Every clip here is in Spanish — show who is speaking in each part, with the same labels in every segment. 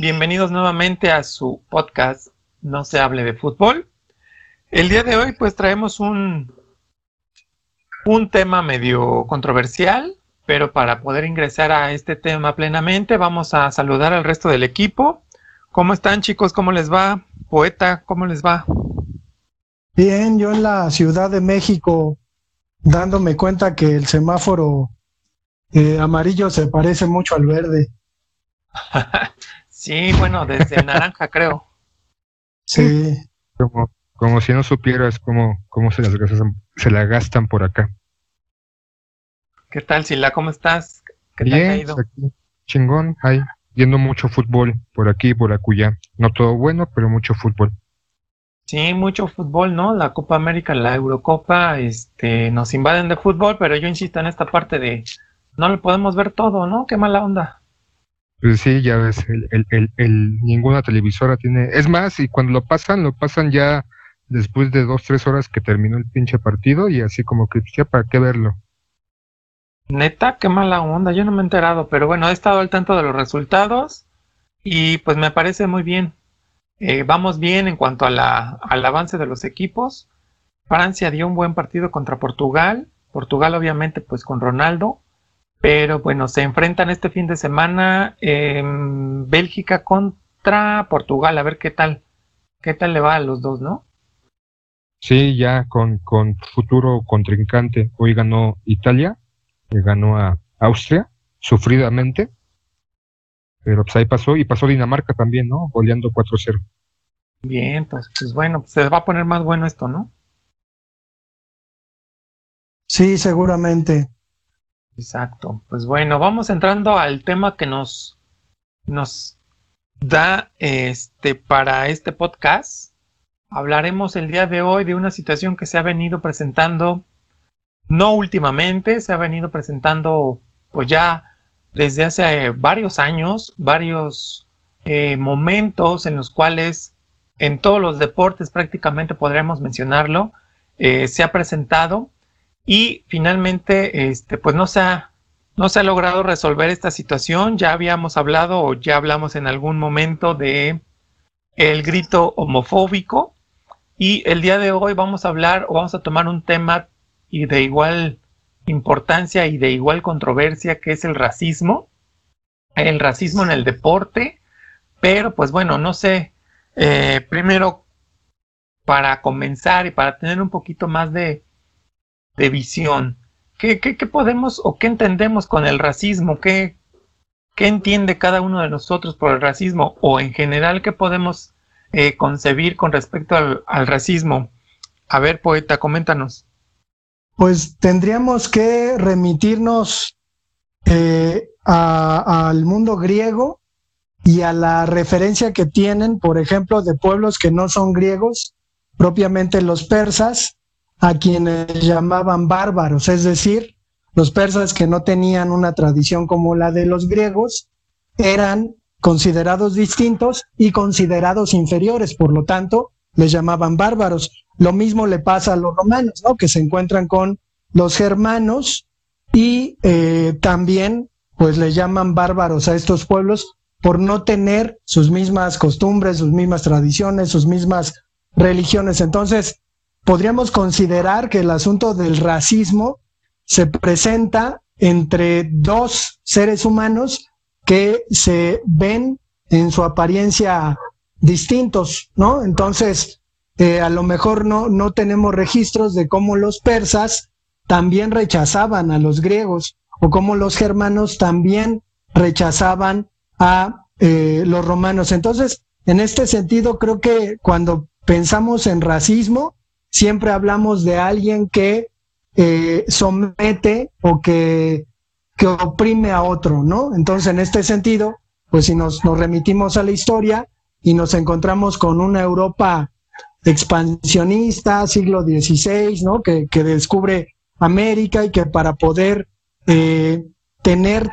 Speaker 1: Bienvenidos nuevamente a su podcast No se hable de fútbol. El día de hoy pues traemos un, un tema medio controversial, pero para poder ingresar a este tema plenamente vamos a saludar al resto del equipo. ¿Cómo están chicos? ¿Cómo les va? Poeta, ¿cómo les va?
Speaker 2: Bien, yo en la Ciudad de México dándome cuenta que el semáforo eh, amarillo se parece mucho al verde.
Speaker 1: sí, bueno, desde naranja creo.
Speaker 2: Sí.
Speaker 3: Como, como si no supieras cómo, cómo se, las gastan, se la gastan por acá.
Speaker 1: ¿Qué tal, Sila? ¿Cómo estás?
Speaker 3: ¿Qué Bien, tal Aquí, chingón, ahí, viendo mucho fútbol por aquí, por acullá. No todo bueno, pero mucho fútbol.
Speaker 1: Sí, mucho fútbol, ¿no? La Copa América, la Eurocopa, este, nos invaden de fútbol, pero yo insisto en esta parte de no lo podemos ver todo, ¿no? Qué mala onda.
Speaker 3: Pues sí, ya ves, el, el, el, ninguna televisora tiene. Es más, y cuando lo pasan, lo pasan ya después de dos, tres horas que terminó el pinche partido y así como que, ya, ¿para qué verlo?
Speaker 1: Neta, qué mala onda, yo no me he enterado, pero bueno, he estado al tanto de los resultados y pues me parece muy bien. Eh, vamos bien en cuanto a la, al avance de los equipos. Francia dio un buen partido contra Portugal. Portugal obviamente pues con Ronaldo. Pero bueno, se enfrentan este fin de semana en Bélgica contra Portugal. A ver qué tal. ¿Qué tal le va a los dos, no?
Speaker 3: Sí, ya con, con futuro contrincante. Hoy ganó Italia, le ganó a Austria, sufridamente. Pero pues ahí pasó, y pasó Dinamarca también, ¿no? Goleando 4-0.
Speaker 1: Bien, pues, pues bueno, pues se va a poner más bueno esto, ¿no?
Speaker 2: Sí, seguramente.
Speaker 1: Exacto. Pues bueno, vamos entrando al tema que nos, nos da este para este podcast. Hablaremos el día de hoy de una situación que se ha venido presentando, no últimamente, se ha venido presentando pues ya desde hace varios años, varios eh, momentos en los cuales en todos los deportes prácticamente podríamos mencionarlo, eh, se ha presentado y finalmente este, pues no se, ha, no se ha logrado resolver esta situación. Ya habíamos hablado o ya hablamos en algún momento de el grito homofóbico y el día de hoy vamos a hablar o vamos a tomar un tema y de igual importancia y de igual controversia que es el racismo, el racismo en el deporte, pero pues bueno, no sé, eh, primero para comenzar y para tener un poquito más de, de visión, ¿qué, ¿qué, podemos o qué entendemos con el racismo? ¿Qué, ¿Qué entiende cada uno de nosotros por el racismo? O en general, ¿qué podemos eh, concebir con respecto al, al racismo? A ver, poeta, coméntanos
Speaker 2: pues tendríamos que remitirnos eh, al mundo griego y a la referencia que tienen, por ejemplo, de pueblos que no son griegos, propiamente los persas, a quienes llamaban bárbaros, es decir, los persas que no tenían una tradición como la de los griegos, eran considerados distintos y considerados inferiores, por lo tanto, les llamaban bárbaros. Lo mismo le pasa a los romanos, ¿no? Que se encuentran con los germanos y eh, también pues le llaman bárbaros a estos pueblos por no tener sus mismas costumbres, sus mismas tradiciones, sus mismas religiones. Entonces, podríamos considerar que el asunto del racismo se presenta entre dos seres humanos que se ven en su apariencia distintos, ¿no? Entonces, eh, a lo mejor no, no tenemos registros de cómo los persas también rechazaban a los griegos o cómo los germanos también rechazaban a eh, los romanos. Entonces, en este sentido, creo que cuando pensamos en racismo, siempre hablamos de alguien que eh, somete o que, que oprime a otro, ¿no? Entonces, en este sentido, pues si nos, nos remitimos a la historia y nos encontramos con una Europa expansionista, siglo XVI, ¿no? Que, que descubre América y que para poder eh, tener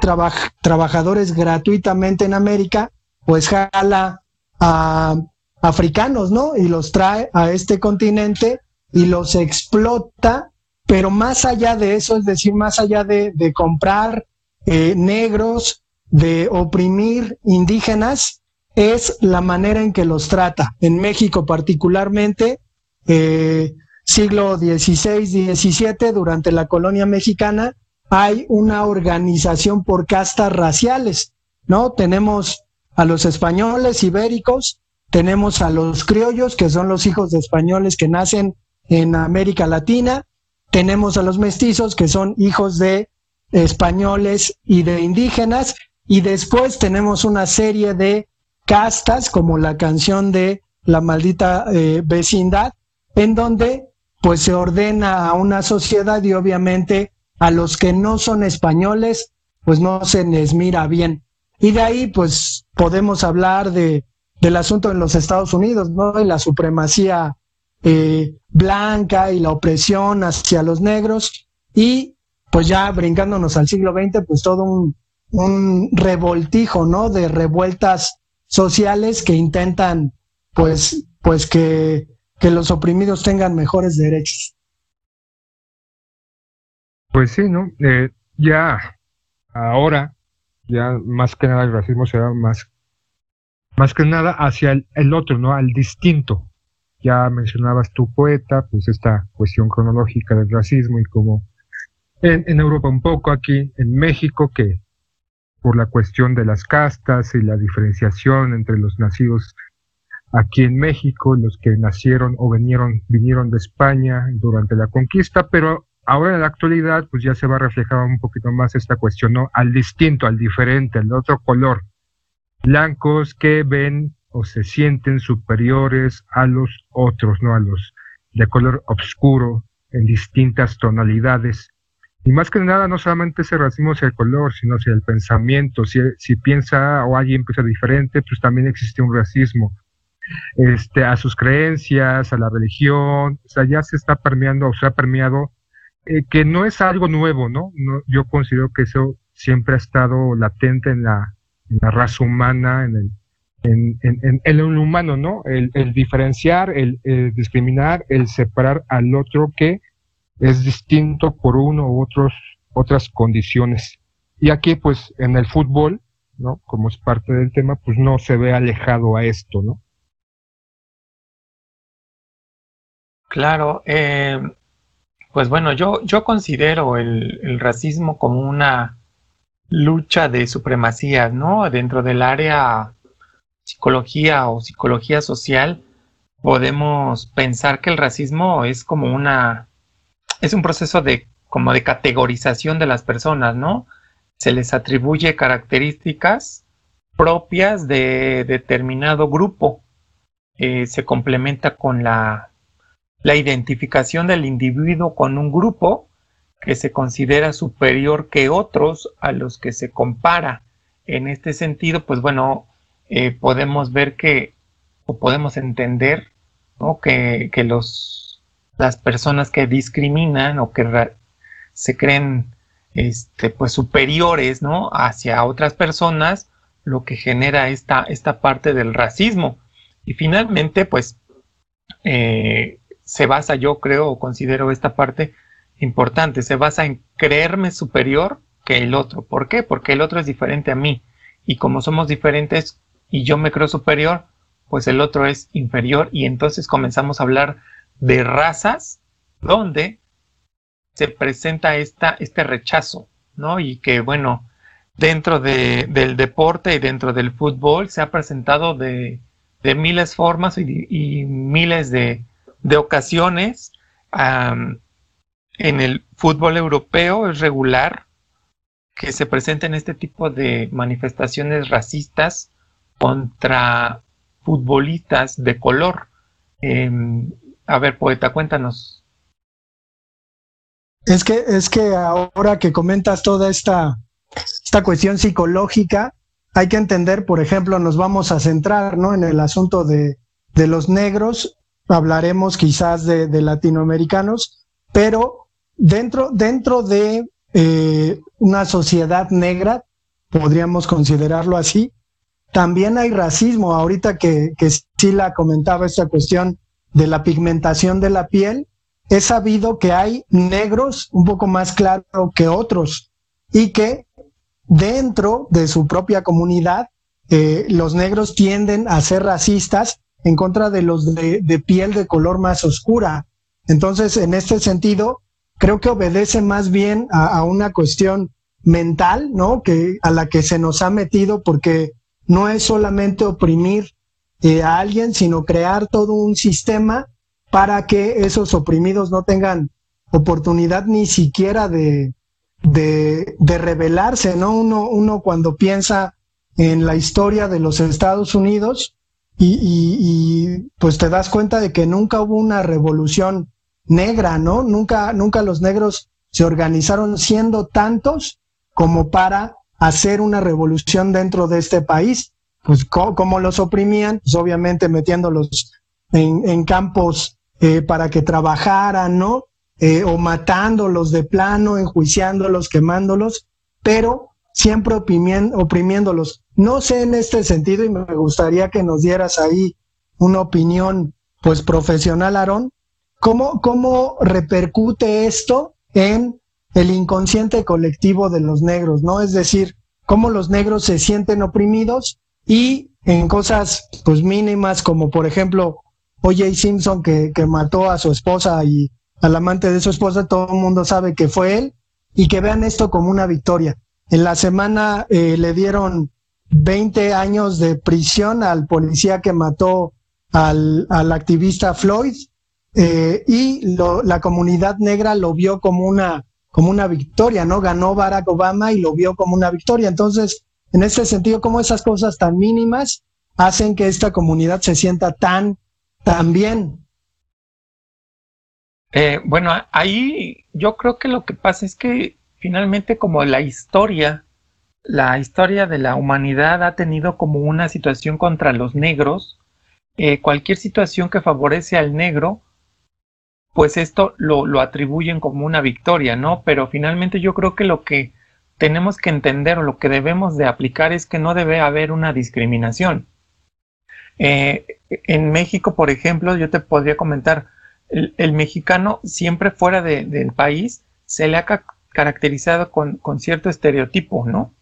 Speaker 2: trabajadores gratuitamente en América, pues jala a africanos, ¿no? Y los trae a este continente y los explota, pero más allá de eso, es decir, más allá de, comprar eh, negros de oprimir indígenas es la manera en que los trata. En México particularmente, eh, siglo XVI, XVII, durante la colonia mexicana, hay una organización por castas raciales, ¿no? Tenemos a los españoles ibéricos, tenemos a los criollos, que son los hijos de españoles que nacen en América Latina, tenemos a los mestizos, que son hijos de españoles y de indígenas, y después tenemos una serie de castas, como la canción de La maldita eh, vecindad, en donde pues se ordena a una sociedad y obviamente a los que no son españoles, pues no se les mira bien. Y de ahí, pues podemos hablar de, del asunto en los Estados Unidos, ¿no? Y la supremacía eh, blanca y la opresión hacia los negros. Y pues ya brincándonos al siglo XX, pues todo un, revoltijo, ¿no? De revueltas sociales que intentan, pues, pues que, que los oprimidos tengan mejores derechos.
Speaker 3: Pues sí, ¿no? Eh, ya ahora, ya más que nada el racismo se da más, más que nada hacia el, otro, ¿no? Al distinto. Ya mencionabas tu poeta, pues esta cuestión cronológica del racismo y como en, Europa un poco, aquí en México, que por la cuestión de las castas y la diferenciación entre los nacidos aquí en México, los que nacieron o vinieron, vinieron de España durante la conquista, pero ahora en la actualidad pues ya se va a reflejar un poquito más esta cuestión, ¿no? Al distinto, al diferente, al otro color. Blancos que ven o se sienten superiores a los otros, ¿no? A los de color oscuro, en distintas tonalidades. Y más que nada, no solamente ese racismo hacia el color, sino hacia el pensamiento. Si, si piensa o alguien piensa diferente, pues también existe un racismo. Este, a sus creencias, a la religión, o sea, ya se está permeando o se ha permeado, eh, que no es algo nuevo, ¿no? ¿no? Yo considero que eso siempre ha estado latente en la, en la raza humana, en el, en, en, el humano, ¿no? El, el diferenciar, el, el, discriminar, el separar al otro que es distinto por uno u otros, otras condiciones. Y aquí, pues, en el fútbol, ¿no? Como es parte del tema, pues no se ve alejado a esto, ¿no?
Speaker 1: Claro, eh, pues bueno, yo, yo considero el, el, racismo como una lucha de supremacías, ¿no? Dentro del área psicología o psicología social, podemos pensar que el racismo es como una es un proceso de como de categorización de las personas, ¿no? Se les atribuye características propias de determinado grupo. Eh, se complementa con la, la identificación del individuo con un grupo que se considera superior que otros a los que se compara. En este sentido, pues bueno, eh, podemos ver que, o podemos entender, que, que los las personas que discriminan o que se creen este, pues superiores ¿no? hacia otras personas, lo que genera esta, esta parte del racismo. Y finalmente, pues eh, se basa, yo creo o considero esta parte importante, se basa en creerme superior que el otro. ¿Por qué? Porque el otro es diferente a mí. Y como somos diferentes y yo me creo superior, pues el otro es inferior y entonces comenzamos a hablar de razas donde se presenta esta, este rechazo, ¿no? Y que, bueno, dentro de, del deporte y dentro del fútbol se ha presentado de, de miles formas y, miles de, de ocasiones. En el fútbol europeo es regular que se presenten este tipo de manifestaciones racistas contra futbolistas de color. Eh, a ver, poeta, cuéntanos.
Speaker 2: Es que, es que ahora que comentas toda esta, esta cuestión psicológica, hay que entender, por ejemplo, nos vamos a centrar ¿no? en el asunto de, de los negros, hablaremos quizás de, de latinoamericanos, pero dentro, dentro de eh, una sociedad negra, podríamos considerarlo así, también hay racismo. Ahorita que, que comentaba esta cuestión de la pigmentación de la piel, es sabido que hay negros un poco más claros que otros y que dentro de su propia comunidad, eh, los negros tienden a ser racistas en contra de los de, piel de color más oscura. Entonces, en este sentido, creo que obedece más bien a, una cuestión mental, ¿no? Que a la que se nos ha metido, porque no es solamente oprimir eh, a alguien, sino crear todo un sistema para que esos oprimidos no tengan oportunidad ni siquiera de, de, rebelarse, ¿no? Uno, uno cuando piensa en la historia de los Estados Unidos y, y, pues te das cuenta de que nunca hubo una revolución negra, ¿no? Nunca, nunca los negros se organizaron siendo tantos como para hacer una revolución dentro de este país. Pues como los oprimían, pues obviamente metiéndolos en, en campos eh, para que trabajaran, ¿no? Eh, o matándolos de plano, enjuiciándolos, quemándolos, pero siempre oprimiéndolos. No sé en este sentido y me gustaría que nos dieras ahí una opinión pues profesional, Aarón, ¿cómo, cómo repercute esto en el inconsciente colectivo de los negros, ¿no? Es decir, cómo los negros se sienten oprimidos y en cosas pues mínimas como por ejemplo O.J. Simpson que, que mató a su esposa y al amante de su esposa, todo el mundo sabe que fue él y que vean esto como una victoria. En la semana eh, le dieron 20 años de prisión al policía que mató al, al activista Floyd eh, y la comunidad negra lo vio como una, como una victoria, ¿no? Ganó Barack Obama y lo vio como una victoria. Entonces, en ese sentido, como esas cosas tan mínimas hacen que esta comunidad se sienta tan, tan bien.
Speaker 1: Eh, bueno, ahí yo creo que lo que pasa es que finalmente como la historia, la historia de la humanidad ha tenido como una situación contra los negros, eh, cualquier situación que favorece al negro, pues esto lo, lo atribuyen como una victoria, ¿no? Pero finalmente yo creo que lo que tenemos que entender o lo que debemos de aplicar es que no debe haber una discriminación. Eh, en México, por ejemplo, yo te podría comentar, el, mexicano siempre fuera del país se le ha caracterizado con, cierto estereotipo, ¿no?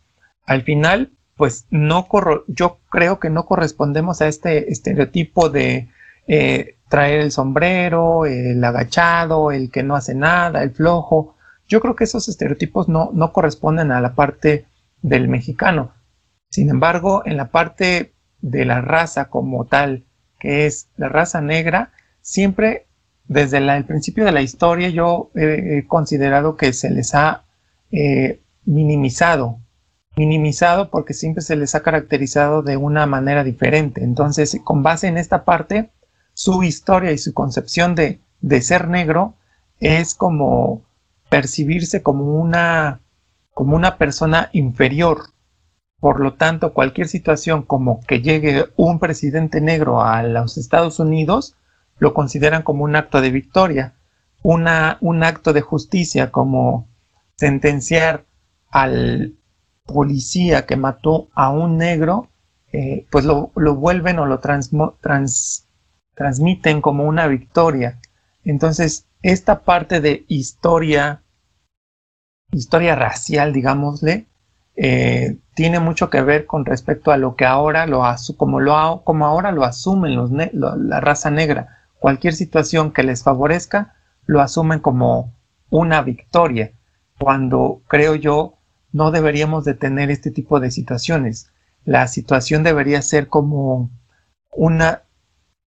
Speaker 1: Al final, pues no yo creo que no correspondemos a este estereotipo de eh, traer el sombrero, el agachado, el que no hace nada, el flojo. Yo creo que esos estereotipos no, no corresponden a la parte del mexicano. Sin embargo, en la parte de la raza como tal, que es la raza negra, siempre desde el principio de la historia yo he, considerado que se les ha eh, minimizado, minimizado porque siempre se les ha caracterizado de una manera diferente. Entonces, con base en esta parte, su historia y su concepción de, de ser negro es como percibirse como una, como una persona inferior. Por lo tanto, cualquier situación como que llegue un presidente negro a los Estados Unidos, lo consideran como un acto de victoria, una, un acto de justicia, como sentenciar al policía que mató a un negro, eh, pues lo, vuelven o lo transmiten como una victoria. Entonces, esta parte de historia, historia racial, digámosle, eh, tiene mucho que ver con respecto a lo que ahora lo como lo como ahora lo asumen los la raza negra cualquier situación que les favorezca, lo asumen como una victoria, cuando creo yo no deberíamos de tener este tipo de situaciones. La situación debería ser como una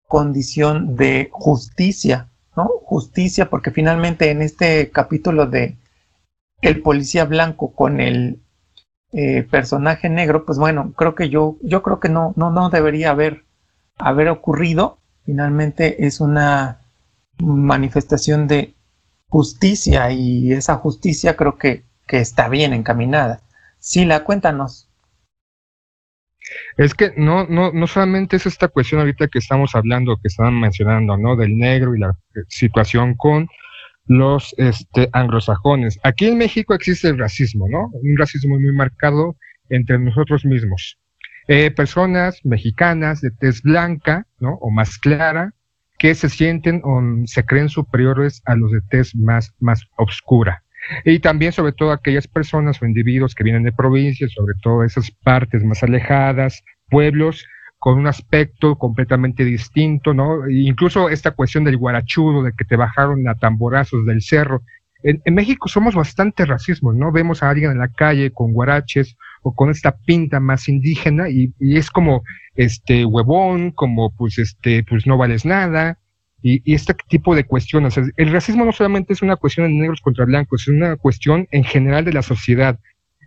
Speaker 1: condición de justicia, ¿no? Justicia, porque finalmente en este capítulo de el policía blanco con el eh, personaje negro, pues bueno, creo que yo, yo creo que no, no, no debería haber, haber ocurrido finalmente es una manifestación de justicia y esa justicia creo que, está bien encaminada. Sila, cuéntanos.
Speaker 3: Es que no, no, no solamente es esta cuestión ahorita que estamos hablando, que estaban mencionando, ¿no? Del negro y la eh, situación con los este, anglosajones. Aquí en México existe el racismo, ¿no? Un racismo muy marcado entre nosotros mismos. Eh, personas mexicanas de tez blanca, ¿no? O más clara, que se sienten o se creen superiores a los de tez más, más oscura. Y también sobre todo aquellas personas o individuos que vienen de provincias, sobre todo esas partes más alejadas, pueblos con un aspecto completamente distinto, ¿no? E incluso esta cuestión del guarachudo, de que te bajaron a tamborazos del cerro. En, México somos bastante racismo, ¿no? Vemos a alguien en la calle con guaraches o con esta pinta más indígena y, y es como este huevón, como pues este, pues no vales nada, y, este tipo de cuestiones. El racismo no solamente es una cuestión de negros contra blancos, es una cuestión en general de la sociedad.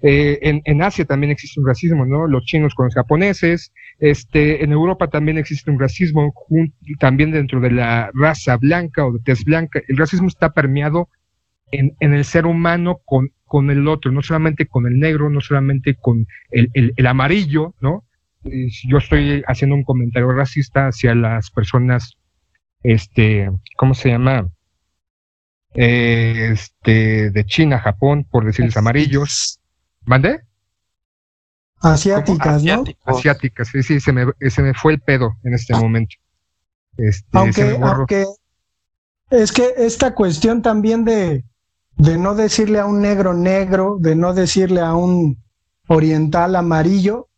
Speaker 3: Eh, en, en, Asia también existe un racismo, ¿no? Los chinos con los japoneses, este, en Europa también existe un racismo, también dentro de la raza blanca o de tez blanca. El racismo está permeado en, en el ser humano con, con el otro, no solamente con el negro, no solamente con el, el, el amarillo, ¿no? Yo estoy haciendo un comentario racista hacia las personas este, ¿cómo se llama? este, de China, Japón, por decirles amarillos. ¿Mande?
Speaker 2: Asiáticas, ¿no?
Speaker 3: Asiáticas, sí, sí, se me, se me fue el pedo en este ah. momento.
Speaker 2: Este, aunque, aunque es que esta cuestión también de, de no decirle a un negro negro, de no decirle a un oriental amarillo,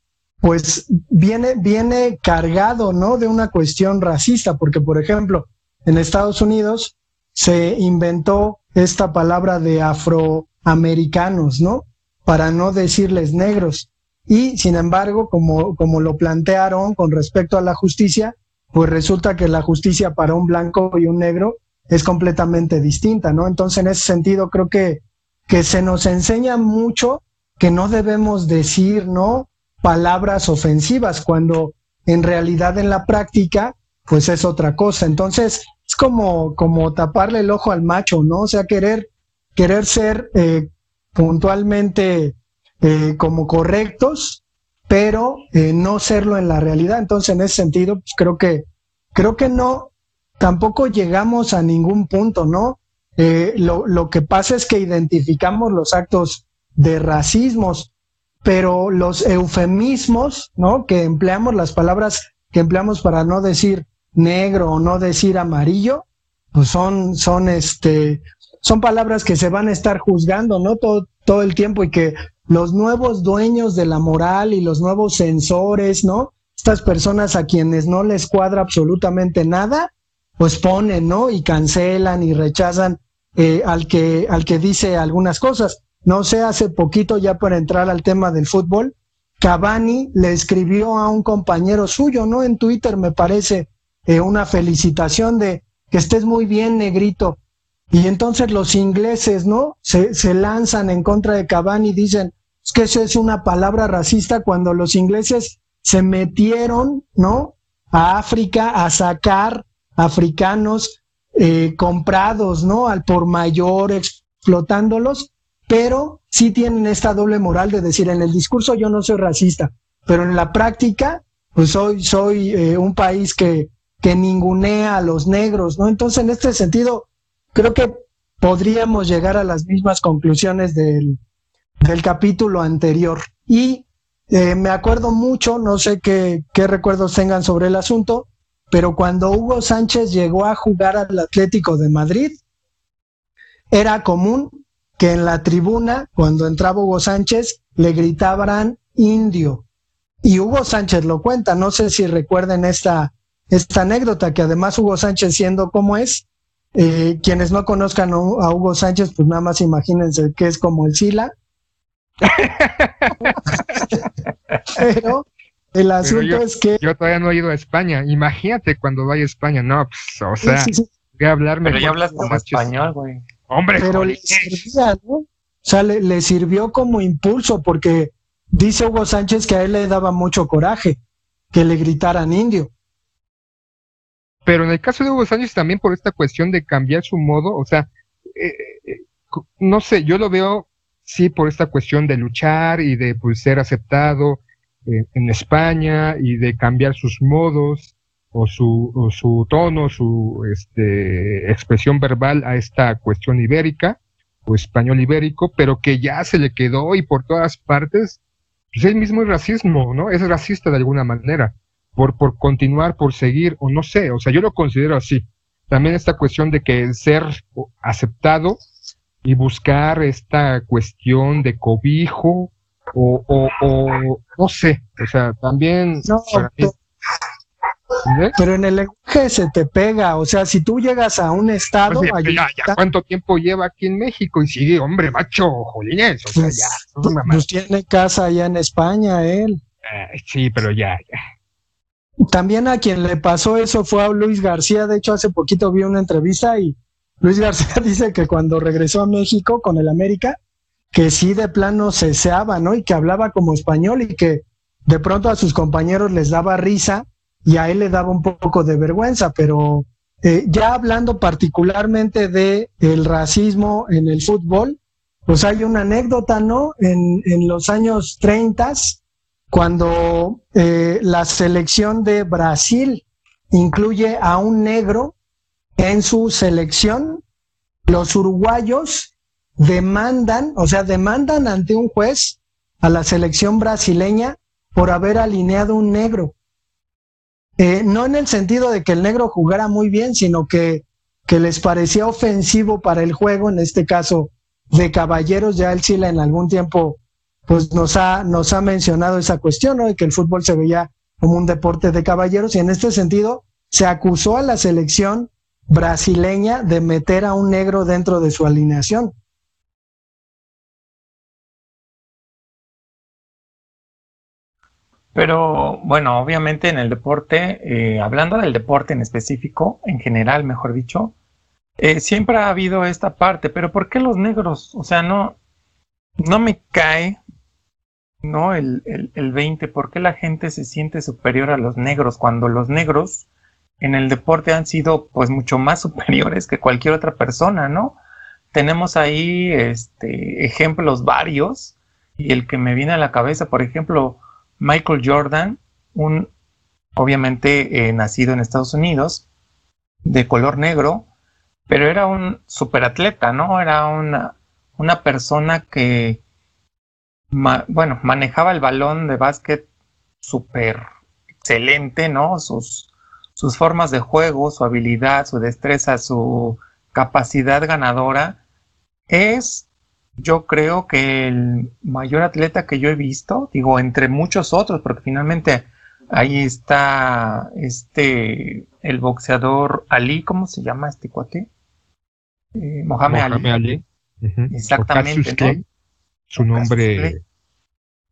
Speaker 2: pues viene, viene cargado, ¿no? De una cuestión racista, porque, por ejemplo, en Estados Unidos se inventó esta palabra de afroamericanos, ¿no? Para no decirles negros. Y, sin embargo, como, como lo plantearon con respecto a la justicia, pues resulta que la justicia para un blanco y un negro es completamente distinta, ¿no? Entonces, en ese sentido, creo que, que se nos enseña mucho que no debemos decir, ¿no? Palabras ofensivas, cuando en realidad en la práctica, pues es otra cosa. Entonces, es como, como taparle el ojo al macho, ¿no? O sea, querer, querer ser eh, puntualmente eh, como correctos, pero eh, no serlo en la realidad. Entonces, en ese sentido, pues creo que, creo que no, tampoco llegamos a ningún punto, ¿no? lo, lo que pasa es que identificamos los actos de racismos, pero los eufemismos, ¿no? Que empleamos, las palabras que empleamos para no decir negro o no decir amarillo, pues son, son este, son palabras que se van a estar juzgando, ¿no? Todo, todo el tiempo y que los nuevos dueños de la moral y los nuevos censores, ¿no? Estas personas a quienes no les cuadra absolutamente nada, pues ponen, ¿no? Y cancelan y rechazan eh, al que, al que dice algunas cosas. No sé, hace poquito ya para entrar al tema del fútbol, Cavani le escribió a un compañero suyo, ¿no? En Twitter me parece eh, una felicitación de que estés muy bien, negrito. Y entonces los ingleses, ¿no? Se, lanzan en contra de Cavani y dicen es que eso es una palabra racista cuando los ingleses se metieron, ¿no? A África a sacar africanos eh, comprados, ¿no? Al por mayor, explotándolos pero sí tienen esta doble moral de decir, en el discurso yo no soy racista, pero en la práctica, pues soy, soy eh, un país que, que ningunea a los negros, ¿no? Entonces, en este sentido, creo que podríamos llegar a las mismas conclusiones del, del capítulo anterior. Y eh, me acuerdo mucho, no sé qué, qué recuerdos tengan sobre el asunto, pero cuando Hugo Sánchez llegó a jugar al Atlético de Madrid, era común que en la tribuna, cuando entraba Hugo Sánchez, le gritaban indio. Y Hugo Sánchez lo cuenta, no sé si recuerden esta, esta anécdota, que además Hugo Sánchez siendo como es, eh, quienes no conozcan a Hugo Sánchez, pues nada más imagínense que es como el Sila. Pero el asunto es que...
Speaker 3: Yo todavía no he ido a España, imagínate cuando vaya a España, no, pues, o sea, voy a hablarme...
Speaker 1: Pero ya hablas como español, güey.
Speaker 3: Hombre,
Speaker 2: pero le servía, ¿no? O sea, le, sirvió como impulso porque dice Hugo Sánchez que a él le daba mucho coraje que le gritaran indio.
Speaker 3: Pero en el caso de Hugo Sánchez también por esta cuestión de cambiar su modo, o sea, eh, eh, no sé, yo lo veo sí por esta cuestión de luchar y de pues, ser aceptado eh, en España y de cambiar sus modos o su, su tono, su este, expresión verbal a esta cuestión ibérica o español ibérico, pero que ya se le quedó y por todas partes, pues él mismo es racismo, ¿no? Es racista de alguna manera, por, por continuar, por seguir, o no sé, o sea, yo lo considero así. También esta cuestión de que ser aceptado y buscar esta cuestión de cobijo o, o, o no sé, o sea, también
Speaker 2: no, pero, en el lenguaje se te pega, o sea, si tú llegas a un estado...
Speaker 3: Pues ya, ya, ¿Cuánto tiempo lleva aquí en México? Y sigue, hombre, macho, jolines, o sea,
Speaker 2: pues,
Speaker 3: ya.
Speaker 2: Pues tiene casa allá en España, él.
Speaker 3: Eh, sí, pero ya, ya.
Speaker 2: También a quien le pasó eso fue a Luis García. De hecho, hace poquito vi una entrevista y Luis García dice que cuando regresó a México con el América, que sí de plano ceseaba, ¿no? Y que hablaba como español y que de pronto a sus compañeros les daba risa y a él le daba un poco de vergüenza, pero eh, ya hablando particularmente de el racismo en el fútbol, pues hay una anécdota, ¿no? En, los años 30, cuando eh, la selección de Brasil incluye a un negro en su selección, los uruguayos demandan, o sea, demandan ante un juez a la selección brasileña por haber alineado un negro. Eh, no en el sentido de que el negro jugara muy bien, sino que, que les parecía ofensivo para el juego, en este caso de caballeros, ya el Chile en algún tiempo pues nos ha, nos ha mencionado esa cuestión, ¿no? De que el fútbol se veía como un deporte de caballeros y en este sentido se acusó a la selección brasileña de meter a un negro dentro de su alineación.
Speaker 1: Pero bueno, obviamente en el deporte, eh, hablando del deporte en específico, en general, mejor dicho, eh, siempre ha habido esta parte, pero ¿por qué los negros? O sea, no, no me cae ¿no? El, el, el 20, ¿por qué la gente se siente superior a los negros cuando los negros en el deporte han sido pues mucho más superiores que cualquier otra persona, ¿no? Tenemos ahí este, ejemplos varios y el que me viene a la cabeza, por ejemplo, Michael Jordan, un obviamente eh, nacido en Estados Unidos, de color negro, pero era un superatleta, ¿no? Era una, una persona que bueno, manejaba el balón de básquet súper excelente, ¿no? Sus, sus formas de juego, su habilidad, su destreza, su capacidad ganadora. Es, yo creo que el mayor atleta que yo he visto, digo, entre muchos otros, porque finalmente ahí está este, el boxeador Ali, ¿cómo se llama este cuate?
Speaker 3: Eh, Mohamed, Ali.
Speaker 1: Exactamente
Speaker 3: su nombre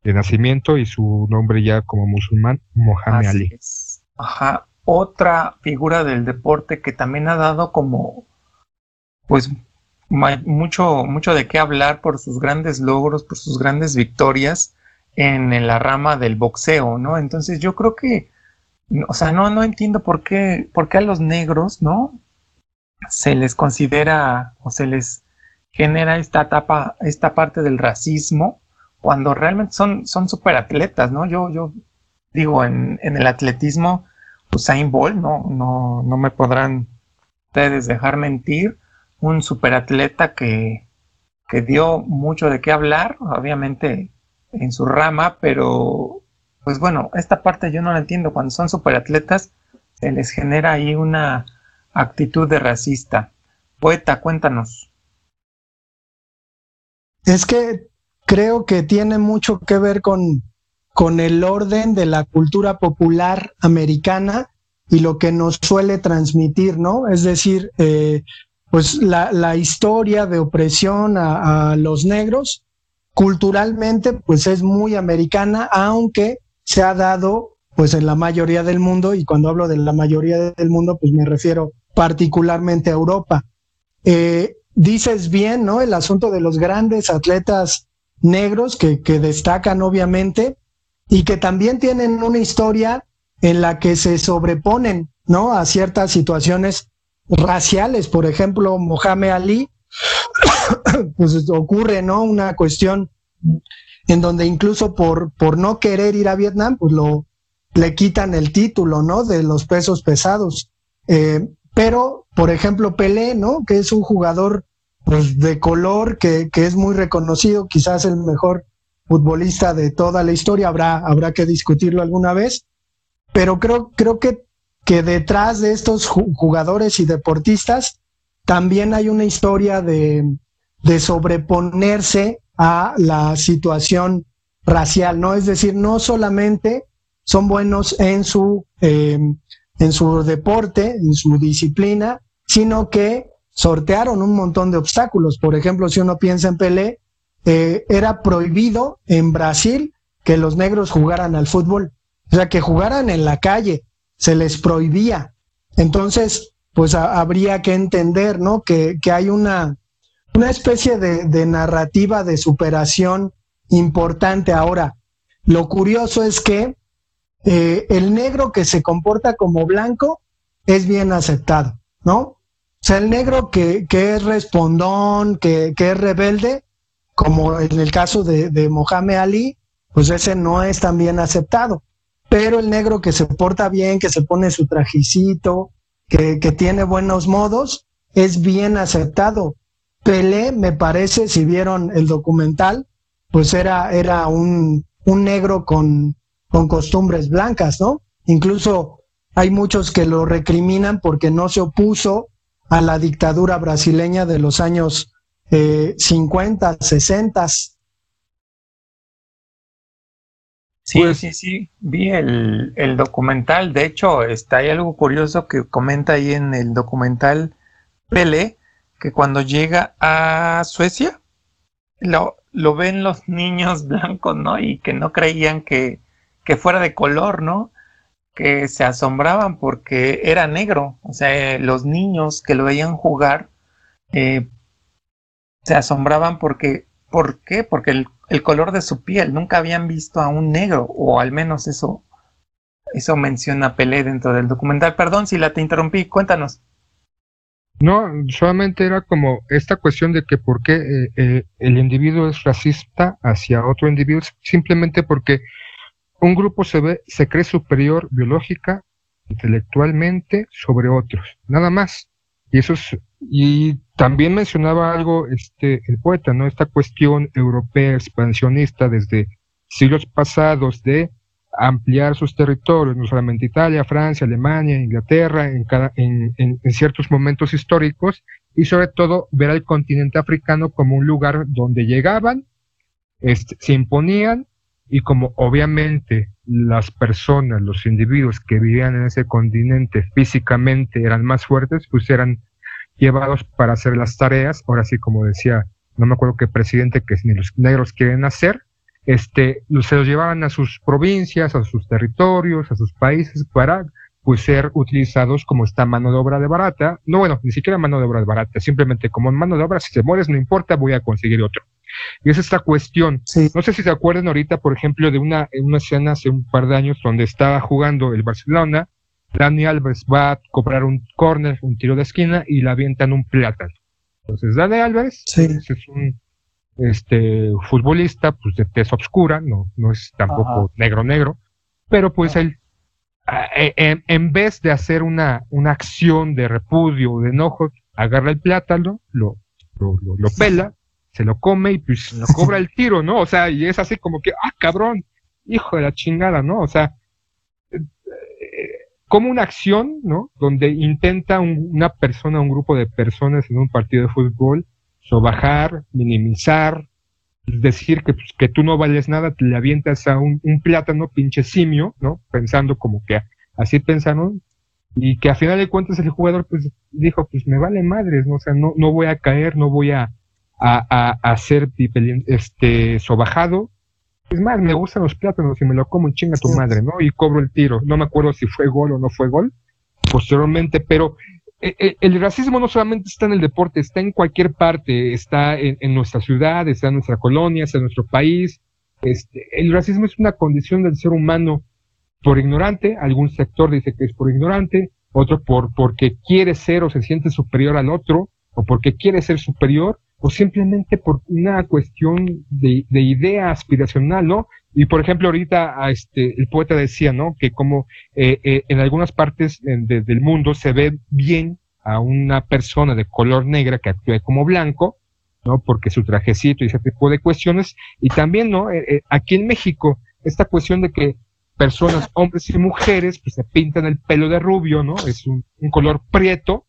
Speaker 3: de nacimiento y su nombre ya como musulmán, Mohamed Ali.
Speaker 1: Ajá, otra figura del deporte que también ha dado como, pues, mucho, mucho de qué hablar por sus grandes logros, por sus grandes victorias en, la rama del boxeo, ¿no? Entonces yo creo que, o sea, no, no entiendo por qué, por qué a los negros, ¿no? Se les considera o se les genera esta etapa, esta parte del racismo, cuando realmente son, son atletas, ¿no? Yo, yo digo, en, en el atletismo, Usain Bolt, no, no, no me podrán ustedes dejar mentir, un superatleta que, que dio mucho de qué hablar, obviamente en su rama, pero pues bueno, esta parte yo no la entiendo. Cuando son superatletas, se les genera ahí una actitud de racista. Poeta, cuéntanos.
Speaker 2: Es que creo que tiene mucho que ver con, con el orden de la cultura popular americana y lo que nos suele transmitir, ¿no? Es decir, eh, pues la, la, historia de opresión a, los negros, culturalmente, pues es muy americana, aunque se ha dado, pues en la mayoría del mundo, y cuando hablo de la mayoría del mundo, pues me refiero particularmente a Europa. Eh, dices bien, ¿no? El asunto de los grandes atletas negros que, que destacan obviamente y que también tienen una historia en la que se sobreponen, ¿no? A ciertas situaciones raciales. Por ejemplo, Mohamed Ali, pues ocurre, ¿no? Una cuestión en donde incluso por, por no querer ir a Vietnam, pues lo, le quitan el título, ¿no? De los pesos pesados. Eh, pero, por ejemplo, Pelé, ¿no? Que es un jugador pues, de color que, que, es muy reconocido, quizás el mejor futbolista de toda la historia, habrá, habrá que discutirlo alguna vez, pero creo, creo que, que detrás de estos jugadores y deportistas también hay una historia de, de sobreponerse a la situación racial, ¿no? Es decir, no solamente son buenos en su, em, en su deporte, en su disciplina, sino que sortearon un montón de obstáculos. Por ejemplo, si uno piensa en Pelé, eh, era prohibido en Brasil que los negros jugaran al fútbol, o sea, que jugaran en la calle, se les prohibía. Entonces, pues habría que entender, ¿no? Que, que hay una, una especie de, narrativa de superación importante ahora. Lo curioso es que eh, el negro que se comporta como blanco es bien aceptado, ¿no? O sea, el negro que, que es respondón, que, que, es rebelde, como en el caso de, de Mohamed Ali, pues ese no es tan bien aceptado. Pero el negro que se porta bien, que se pone su trajecito, que, que tiene buenos modos, es bien aceptado. Pelé, me parece, si vieron el documental, pues era, era un, un negro con, con costumbres blancas, ¿no? Incluso hay muchos que lo recriminan porque no se opuso a la dictadura brasileña de los años eh, 50, 60.
Speaker 1: Sí, pues sí, sí, vi el, el, documental. De hecho, está hay algo curioso que comenta ahí en el documental Pelé, que cuando llega a Suecia, lo, lo ven los niños blancos, ¿no? Y que no creían que, que fuera de color, ¿no? Que se asombraban porque era negro. O sea, los niños que lo veían jugar eh, se asombraban porque, ¿por qué? Porque el, el, color de su piel, nunca habían visto a un negro, o al menos eso, eso menciona Pelé dentro del documental. Perdón si la te interrumpí, cuéntanos.
Speaker 3: No, solamente era como esta cuestión de que por qué eh, eh, el individuo es racista hacia otro individuo, simplemente porque un grupo se ve, se cree superior biológica, intelectualmente sobre otros, nada más. Y eso es, y también mencionaba algo este el poeta, ¿no? Esta cuestión europea expansionista desde siglos pasados de ampliar sus territorios, no solamente Italia, Francia, Alemania, Inglaterra, en, cada, en, en, ciertos momentos históricos, y sobre todo ver al continente africano como un lugar donde llegaban, este, se imponían, y como obviamente las personas, los individuos que vivían en ese continente físicamente eran más fuertes, pues eran llevados para hacer las tareas, ahora sí como decía, no me acuerdo qué presidente que ni los negros quieren hacer, este, se los llevaban a sus provincias, a sus territorios, a sus países para pues ser utilizados como esta mano de obra de barata. No, bueno, ni siquiera mano de obra de barata, simplemente como mano de obra, si te mueres no importa, voy a conseguir otro. Y es esta cuestión. No sé si se acuerdan ahorita, por ejemplo, de una, una escena hace un par de años donde estaba jugando el Barcelona, Dani Alves va a cobrar un córner, un tiro de esquina y la avientan un plátano. Entonces, Dani Alves es un este futbolista pues de tez oscura, no, no es tampoco negro negro, pero pues él e, en, en, vez de hacer una, una acción de repudio o de enojo, agarra el plátano, lo, lo, lo, pela, se lo come y pues lo cobra el tiro, ¿no? O sea, y es así como que, ah, cabrón, hijo de la chingada, ¿no? O sea, como una acción, ¿no? Donde intenta una persona, un grupo de personas en un partido de fútbol, sobajar, minimizar, decir que, pues, que tú no vales nada, te le avientas a un, un, plátano pinche simio, ¿no? Pensando como que así pensaron, y que a final de cuentas el jugador pues dijo, pues me vale madres, ¿no? O sea, no, no voy a caer, no voy a, a, a, ser este sobajado. Es más, me gustan los plátanos y me lo como en chinga tu madre, ¿no? Y cobro el tiro. No me acuerdo si fue gol o no fue gol posteriormente, pero eh, eh, el racismo no solamente está en el deporte, está en cualquier parte, está en, nuestra ciudad, está en nuestra colonia, está en nuestro país. Este, el racismo es una condición del ser humano por ignorante, algún sector dice que es por ignorante, otro por porque quiere ser o se siente superior al otro, o porque quiere ser superior, o simplemente por una cuestión de, idea aspiracional, ¿no? Y por ejemplo, ahorita este, el poeta decía, ¿no? Que como eh, eh, en algunas partes del mundo se ve bien a una persona de color negra que actúe como blanco, ¿no? Porque su trajecito y ese tipo de cuestiones. Y también, ¿no? Eh, aquí en México, esta cuestión de que personas, hombres y mujeres, pues se pintan el pelo de rubio, ¿no? Es un color prieto,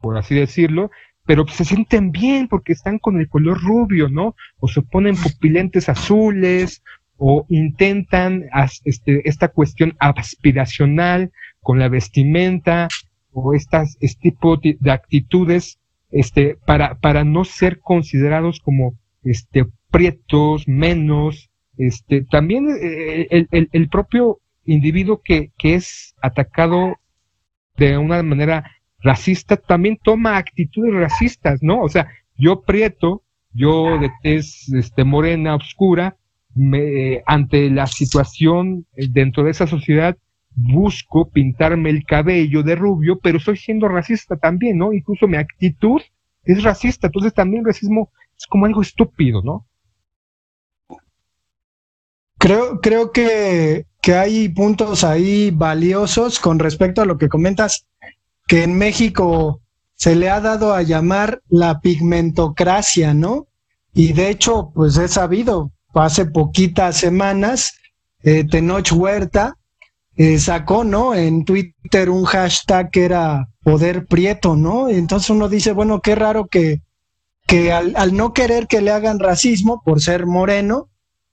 Speaker 3: por así decirlo, pero se sienten bien porque están con el color rubio, ¿no? O se ponen pupilentes azules, o intentan este, esta cuestión aspiracional con la vestimenta, o estas, este tipo de, actitudes, este, para, para no ser considerados como, este, prietos, menos, este, también eh, el, el, el propio individuo que, que es atacado de una manera racista también toma actitudes racistas, ¿no? O sea, yo prieto, yo de tez este, morena, oscura, ante la situación eh, dentro de esa sociedad, busco pintarme el cabello de rubio, pero estoy siendo racista también, ¿no? Incluso mi actitud es racista, entonces también el racismo es como algo estúpido, ¿no?
Speaker 2: Creo, creo que, que hay puntos ahí valiosos con respecto a lo que comentas que en México se le ha dado a llamar la pigmentocracia, ¿no? Y de hecho, pues he sabido, hace poquitas semanas, eh, Tenoch Huerta eh, sacó, ¿no? En Twitter un hashtag que era poder prieto, ¿no? Entonces uno dice, bueno, qué raro que, que al, al no querer que le hagan racismo por ser moreno,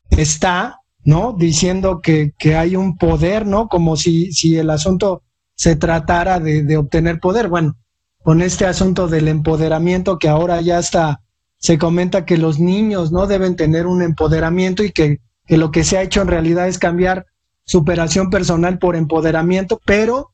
Speaker 2: está, ¿no? Diciendo que, que hay un poder, ¿no? Como si, si el asunto se tratara de, obtener poder. Bueno, con este asunto del empoderamiento que ahora ya está, se comenta que los niños no deben tener un empoderamiento y que, que lo que se ha hecho en realidad es cambiar superación personal por empoderamiento, pero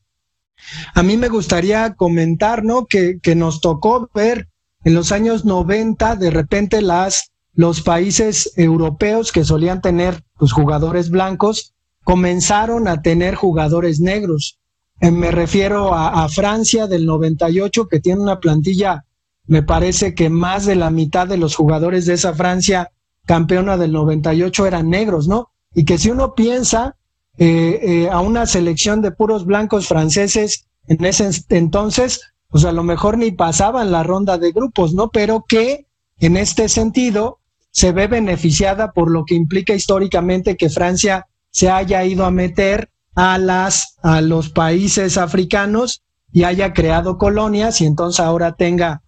Speaker 2: a mí me gustaría comentar, ¿no? Que, que nos tocó ver en los años 90 de repente las los países europeos que solían tener los pues, jugadores blancos comenzaron a tener jugadores negros me refiero a, Francia del 98, que tiene una plantilla, me parece que más de la mitad de los jugadores de esa Francia campeona del 98 eran negros, ¿no? Y que si uno piensa eh, eh, a una selección de puros blancos franceses en ese entonces, pues a lo mejor ni pasaban la ronda de grupos, ¿no? Pero que en este sentido se ve beneficiada por lo que implica históricamente que Francia se haya ido a meter a, a los países africanos y haya creado colonias y entonces ahora tenga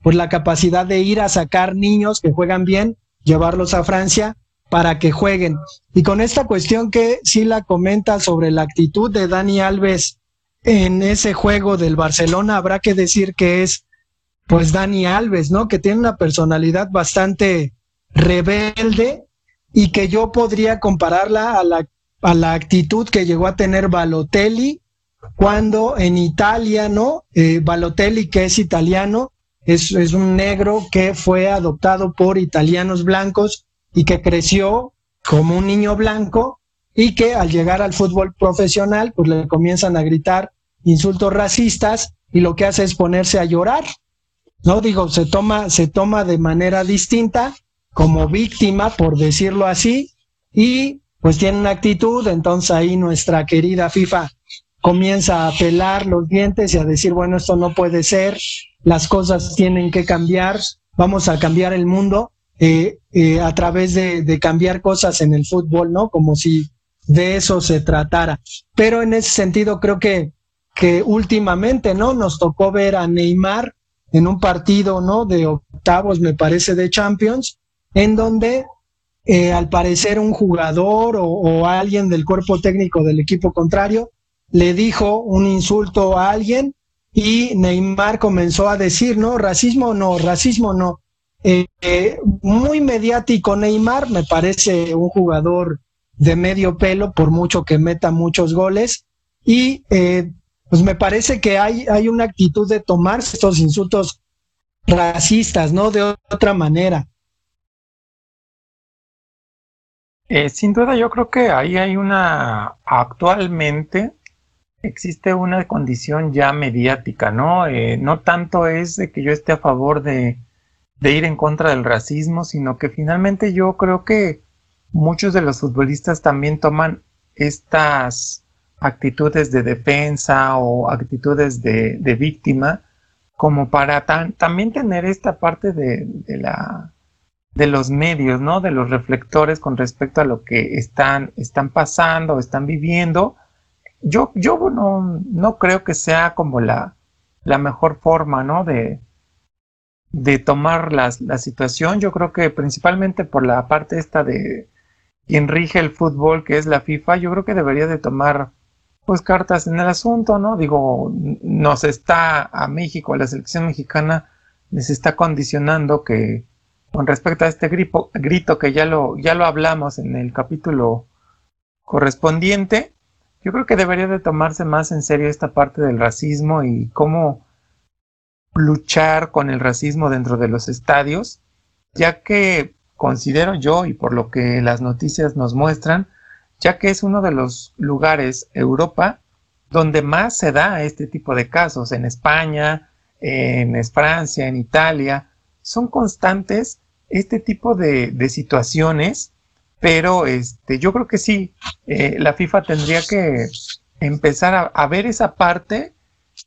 Speaker 2: pues la capacidad de ir a sacar niños que juegan bien, llevarlos a Francia para que jueguen. Y con esta cuestión que sí la comenta sobre la actitud de Dani Alves en ese juego del Barcelona, habrá que decir que es pues Dani Alves, ¿no? Que tiene una personalidad bastante rebelde y que yo podría compararla a la a la actitud que llegó a tener Balotelli cuando en Italia, ¿no? Eh, Balotelli, que es italiano, es, es un negro que fue adoptado por italianos blancos y que creció como un niño blanco y que al llegar al fútbol profesional, pues le comienzan a gritar insultos racistas y lo que hace es ponerse a llorar. No digo, se toma, se toma de manera distinta como víctima, por decirlo así, y pues tiene una actitud, entonces ahí nuestra querida FIFA comienza a pelar los dientes y a decir, bueno, esto no puede ser, las cosas tienen que cambiar, vamos a cambiar el mundo eh, eh, a través de, de, cambiar cosas en el fútbol, ¿no? Como si de eso se tratara. Pero en ese sentido creo que, que últimamente, ¿no? Nos tocó ver a Neymar en un partido, ¿no? De octavos, me parece, de Champions, en donde eh, al parecer un jugador o, alguien del cuerpo técnico del equipo contrario le dijo un insulto a alguien y Neymar comenzó a decir, no, racismo no, racismo no. Eh, eh, muy mediático Neymar, me parece un jugador de medio pelo, por mucho que meta muchos goles. Y pues me parece que hay, hay una actitud de tomarse estos insultos racistas, ¿no? De otra manera.
Speaker 1: Eh, sin duda yo creo que ahí hay una, actualmente existe una condición ya mediática, ¿no? Eh, no tanto es de que yo esté a favor de, ir en contra del racismo, sino que finalmente yo creo que muchos de los futbolistas también toman estas actitudes de defensa o actitudes de, víctima como para también tener esta parte de la de los medios, ¿no? De los reflectores con respecto a lo que están, están pasando, están viviendo. Yo, yo no, no creo que sea como la, la mejor forma, ¿no? De, de tomar la, la situación. Yo creo que principalmente por la parte esta de quien rige el fútbol, que es la FIFA, yo creo que debería de tomar pues cartas en el asunto, ¿no? Digo, nos está a México, a la selección mexicana, les está condicionando que con respecto a este grito, que ya lo, ya lo hablamos en el capítulo correspondiente, yo creo que debería de tomarse más en serio esta parte del racismo y cómo luchar con el racismo dentro de los estadios, ya que considero yo y por lo que las noticias nos muestran, ya que es uno de los lugares, Europa, donde más se da este tipo de casos, en España, en Francia, en Italia, son constantes este tipo de, situaciones, pero este, yo creo que sí, eh, la FIFA tendría que empezar a, ver esa parte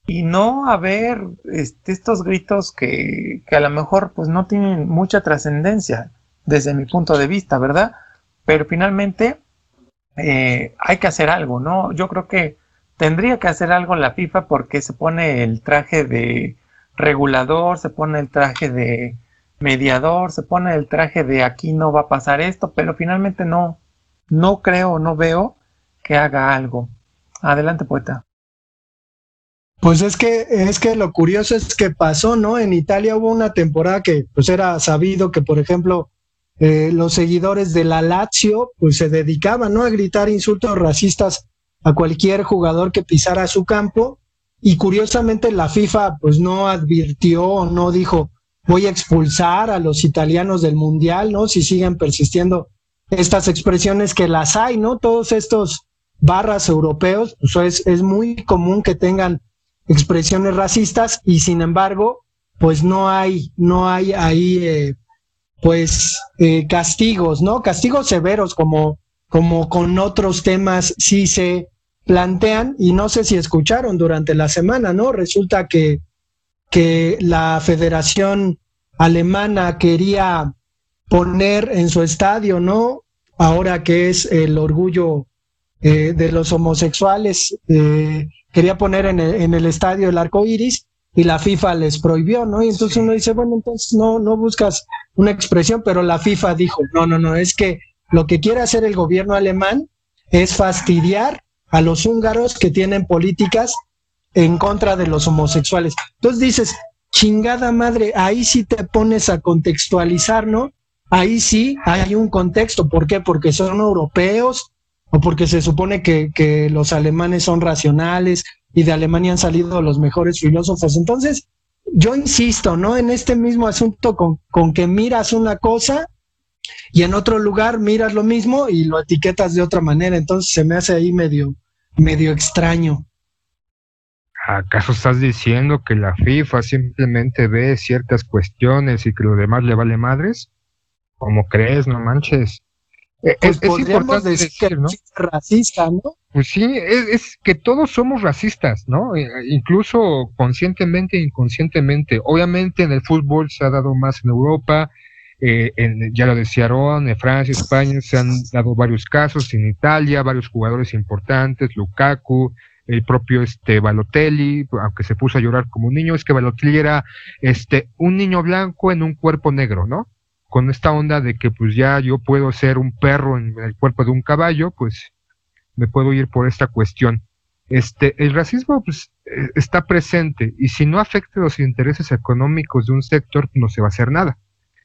Speaker 1: y no a ver este, estos gritos que, que, a lo mejor pues no tienen mucha trascendencia desde mi punto de vista, ¿verdad? Pero finalmente eh, hay que hacer algo, ¿no? Yo creo que tendría que hacer algo la FIFA porque se pone el traje de regulador, se pone el traje de mediador, se pone el traje de aquí no va a pasar esto, pero finalmente no, no creo, no veo que haga algo. Adelante, poeta.
Speaker 2: Pues es que, es que lo curioso es que pasó, ¿no? En Italia hubo una temporada que pues era sabido que, por ejemplo, eh, los seguidores de la Lazio pues se dedicaban ¿no? a gritar insultos racistas a cualquier jugador que pisara su campo y curiosamente la FIFA pues no advirtió, no dijo voy a expulsar a los italianos del mundial, ¿no? Si siguen persistiendo estas expresiones que las hay, ¿no? Todos estos barras europeos, pues es, es muy común que tengan expresiones racistas y sin embargo, pues no hay, no hay ahí eh, pues eh, castigos, ¿no? Castigos severos como, como con otros temas sí se plantean y no sé si escucharon durante la semana, ¿no? Resulta que, que la Federación Alemana quería poner en su estadio, ¿no? Ahora que es el orgullo eh, de los homosexuales, eh, quería poner en el, en el estadio el arco iris y la FIFA les prohibió, ¿no? Y entonces uno dice, bueno, entonces no, no buscas una expresión, pero la FIFA dijo, no, no, no, es que lo que quiere hacer el gobierno alemán es fastidiar a los húngaros que tienen políticas en contra de los homosexuales. Entonces dices, chingada madre, ahí sí te pones a contextualizar, ¿no? Ahí sí hay un contexto. ¿Por qué? Porque son europeos o porque se supone que, que los alemanes son racionales y de Alemania han salido los mejores filósofos. Entonces, yo insisto, ¿no? En este mismo asunto con, con que miras una cosa y en otro lugar miras lo mismo y lo etiquetas de otra manera. Entonces se me hace ahí medio, medio extraño.
Speaker 3: ¿Acaso estás diciendo que la FIFA simplemente ve ciertas cuestiones y que lo demás le vale madres? ¿Cómo crees? No manches.
Speaker 2: Eh, pues es, importante decir, que ¿no? es racista, ¿no?
Speaker 3: Pues sí, es, que todos somos racistas, ¿no? Eh, incluso conscientemente e inconscientemente. Obviamente en el fútbol se ha dado más en Europa, eh, en, ya lo decía Ron, en Francia, España se han dado varios casos, en Italia, varios jugadores importantes, Lukaku, el propio este Balotelli, aunque se puso a llorar como un niño, es que Balotelli era este un niño blanco en un cuerpo negro, ¿no? con esta onda de que pues ya yo puedo ser un perro en el cuerpo de un caballo, pues me puedo ir por esta cuestión. Este, el racismo pues, eh, está presente y si no afecta los intereses económicos de un sector, no se va a hacer nada.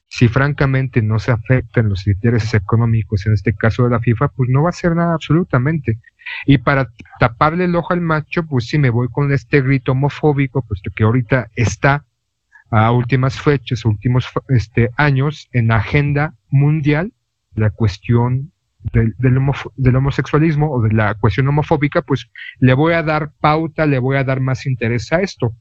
Speaker 3: Si francamente no se afectan los intereses económicos, en este caso de la FIFA, pues no va a hacer nada absolutamente. Y para taparle el ojo al macho, pues sí me voy con este grito homofóbico, puesto que ahorita está a últimas fechas, últimos este, años en la agenda mundial la cuestión del, del, homosexualismo o de la cuestión homofóbica, pues le voy a dar pauta, le voy a dar más interés a esto.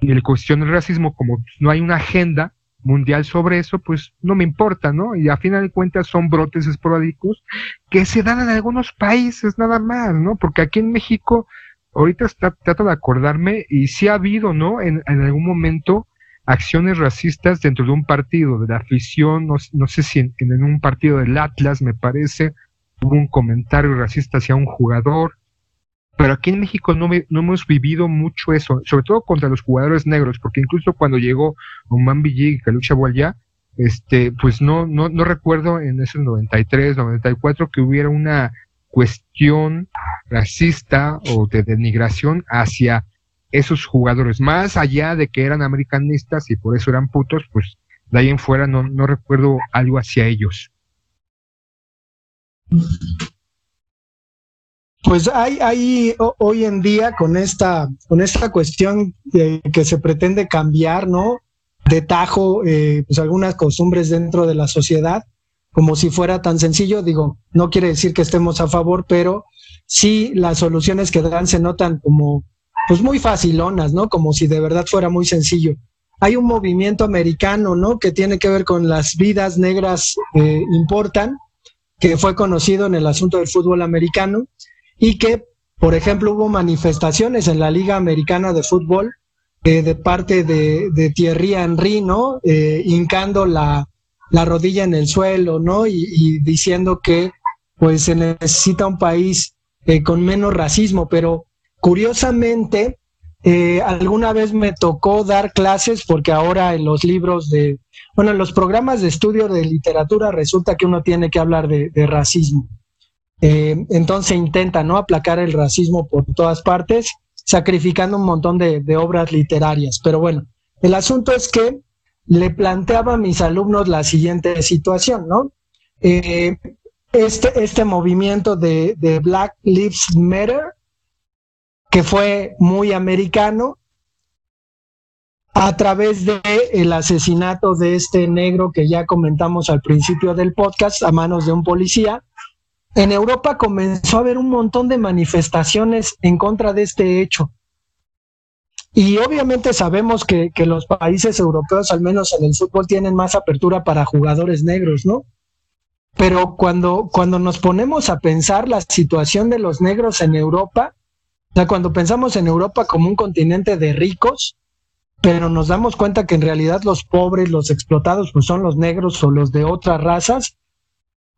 Speaker 3: Y el cuestión del racismo, como no hay una agenda mundial sobre eso, pues no me importa, ¿no? Y a final de cuentas son brotes esporádicos que se dan en algunos países nada más, ¿no? Porque aquí en México, ahorita está, trato de acordarme, y sí ha habido, ¿no? En, en algún momento acciones racistas dentro de un partido, de la afición, no, sé si en, un partido del Atlas, me parece, hubo un comentario racista hacia un jugador, pero aquí en México no, no hemos vivido mucho eso, sobre todo contra los jugadores negros, porque incluso cuando llegó Oman Villig y Calucha Boyá, este, pues no, no, no recuerdo en ese 93, 94 que hubiera una cuestión racista o de denigración hacia esos jugadores, más allá de que eran americanistas y por eso eran putos, pues de ahí en fuera no, no recuerdo algo hacia ellos.
Speaker 2: Pues hay, hay hoy en día con esta, con esta cuestión que se pretende cambiar, ¿no? De tajo, eh, pues algunas costumbres dentro de la sociedad, como si fuera tan sencillo, digo, no quiere decir que estemos a favor, pero sí las soluciones que dan se notan como, pues muy facilonas, ¿no? Como si de verdad fuera muy sencillo. Hay un movimiento americano, ¿no? Que tiene que ver con las vidas negras eh, importan, que fue conocido en el asunto del fútbol americano y que, por ejemplo, hubo manifestaciones en la Liga Americana de Fútbol eh, de parte de, de, Thierry Henry, ¿no? Eh, hincando la, la, rodilla en el suelo, ¿no? Y, diciendo que pues se necesita un país eh, con menos racismo, pero curiosamente, alguna vez me tocó dar clases porque ahora en los libros de, bueno, en los programas de estudio de literatura resulta que uno tiene que hablar de racismo. Eh, entonces intenta no aplacar el racismo por todas partes, sacrificando un montón de, obras literarias. Pero bueno, el asunto es que le planteaba a mis alumnos la siguiente situación, ¿no? Eh, este, este movimiento de, Black Lives Matter, que fue muy americano, a través de el asesinato de este negro que ya comentamos al principio del podcast a manos de un policía, en Europa comenzó a haber un montón de manifestaciones en contra de este hecho. Y obviamente sabemos que, los países europeos, al menos en el fútbol, tienen más apertura para jugadores negros, ¿no? Pero cuando, cuando nos ponemos a pensar la situación de los negros en Europa, o sea, cuando pensamos en Europa como un continente de ricos, pero nos damos cuenta que en realidad los pobres, los explotados, pues son los negros o los de otras razas,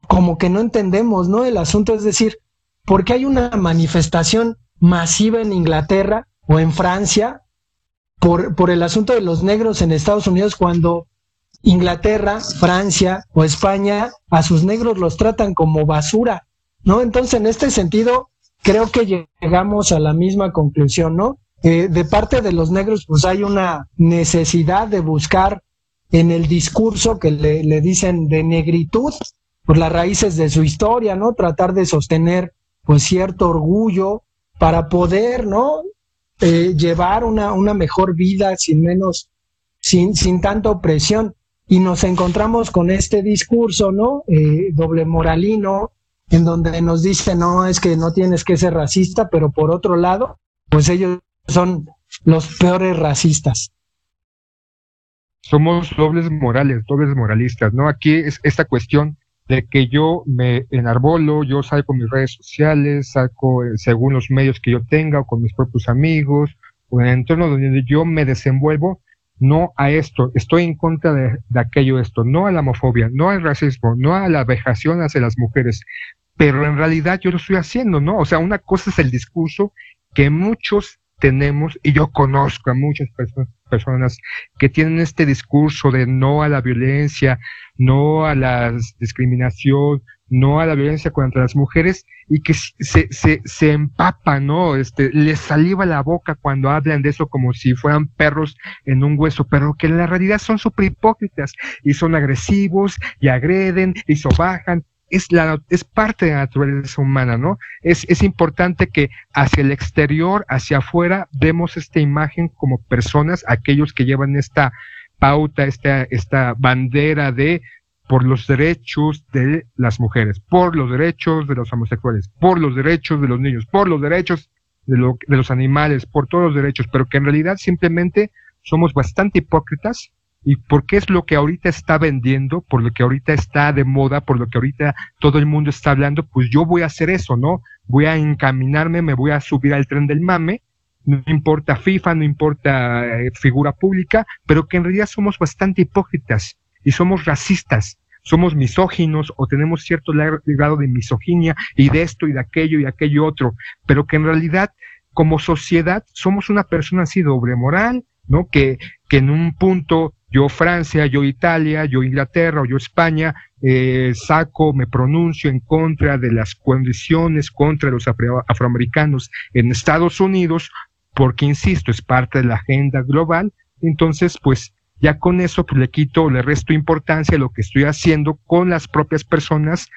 Speaker 2: como que no entendemos, ¿no? El asunto es decir, ¿por qué hay una manifestación masiva en Inglaterra o en Francia por, por el asunto de los negros en Estados Unidos cuando Inglaterra, Francia o España a sus negros los tratan como basura, ¿no? Entonces, en este sentido, creo que llegamos a la misma conclusión, ¿no? Eh, de parte de los negros, pues hay una necesidad de buscar en el discurso que le, le dicen de negritud, por las raíces de su historia, ¿no? Tratar de sostener pues cierto orgullo para poder, ¿no? Eh, llevar una, una mejor vida sin menos, sin, sin tanta opresión. Y nos encontramos con este discurso, ¿no? Eh, doble moralino, en donde nos dice, no, es que no tienes que ser racista, pero por otro lado, pues ellos son los peores racistas.
Speaker 3: Somos dobles morales, dobles moralistas, ¿no? Aquí es esta cuestión de que yo me enarbolo, yo salgo mis redes sociales, saco eh, según los medios que yo tenga o con mis propios amigos o en el entorno donde yo me desenvuelvo, no a esto, estoy en contra de, de aquello esto, no a la homofobia, no al racismo, no a la vejación hacia las mujeres, pero en realidad yo lo estoy haciendo, ¿no? O sea, una cosa es el discurso que muchos tenemos, y yo conozco a muchas personas, que tienen este discurso de no a la violencia, no a la discriminación, no a la violencia contra las mujeres y que se, se, se empapa, ¿no? Este, les saliva la boca cuando hablan de eso como si fueran perros en un hueso, pero que en la realidad son súper hipócritas y son agresivos y agreden y sobajan es, la, es parte de la naturaleza humana, ¿no? Es, es importante que hacia el exterior, hacia afuera, demos esta imagen como personas, aquellos que llevan esta pauta, esta, esta bandera de por los derechos de las mujeres, por los derechos de los homosexuales, por los derechos de los niños, por los derechos de, lo, de los animales, por todos los derechos, pero que en realidad simplemente somos bastante hipócritas y porque es lo que ahorita está vendiendo, por lo que ahorita está de moda, por lo que ahorita todo el mundo está hablando, pues yo voy a hacer eso, ¿no? Voy a encaminarme, me voy a subir al tren del mame, no importa FIFA, no importa eh, figura pública, pero que en realidad somos bastante hipócritas y somos racistas, somos misóginos o tenemos cierto grado de misoginia y de esto y de aquello y aquello otro, pero que en realidad como sociedad somos una persona así doble moral, ¿no? Que, que en un punto yo Francia, yo Italia, yo Inglaterra o yo España eh, saco, me pronuncio en contra de las condiciones contra los afroamericanos en Estados Unidos, porque insisto, es parte de la agenda global, entonces pues ya con eso pues, le quito, le resto importancia a lo que estoy haciendo con las propias personas,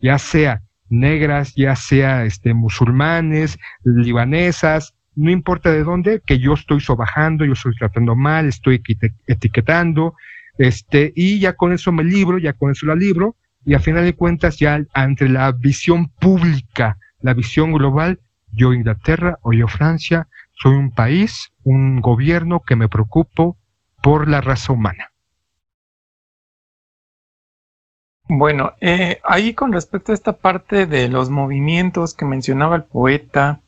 Speaker 3: ya sea negras, ya sea este, musulmanes, libanesas, no importa de dónde, que yo estoy sobajando, yo estoy tratando mal, estoy etiquetando, este, y ya con eso me libro, ya con eso la libro, y a final de cuentas ya ante la visión pública, la visión global, yo Inglaterra o yo Francia, soy un país, un gobierno que me preocupo por la raza humana.
Speaker 1: Bueno, eh, ahí con respecto a esta parte de los movimientos que mencionaba el poeta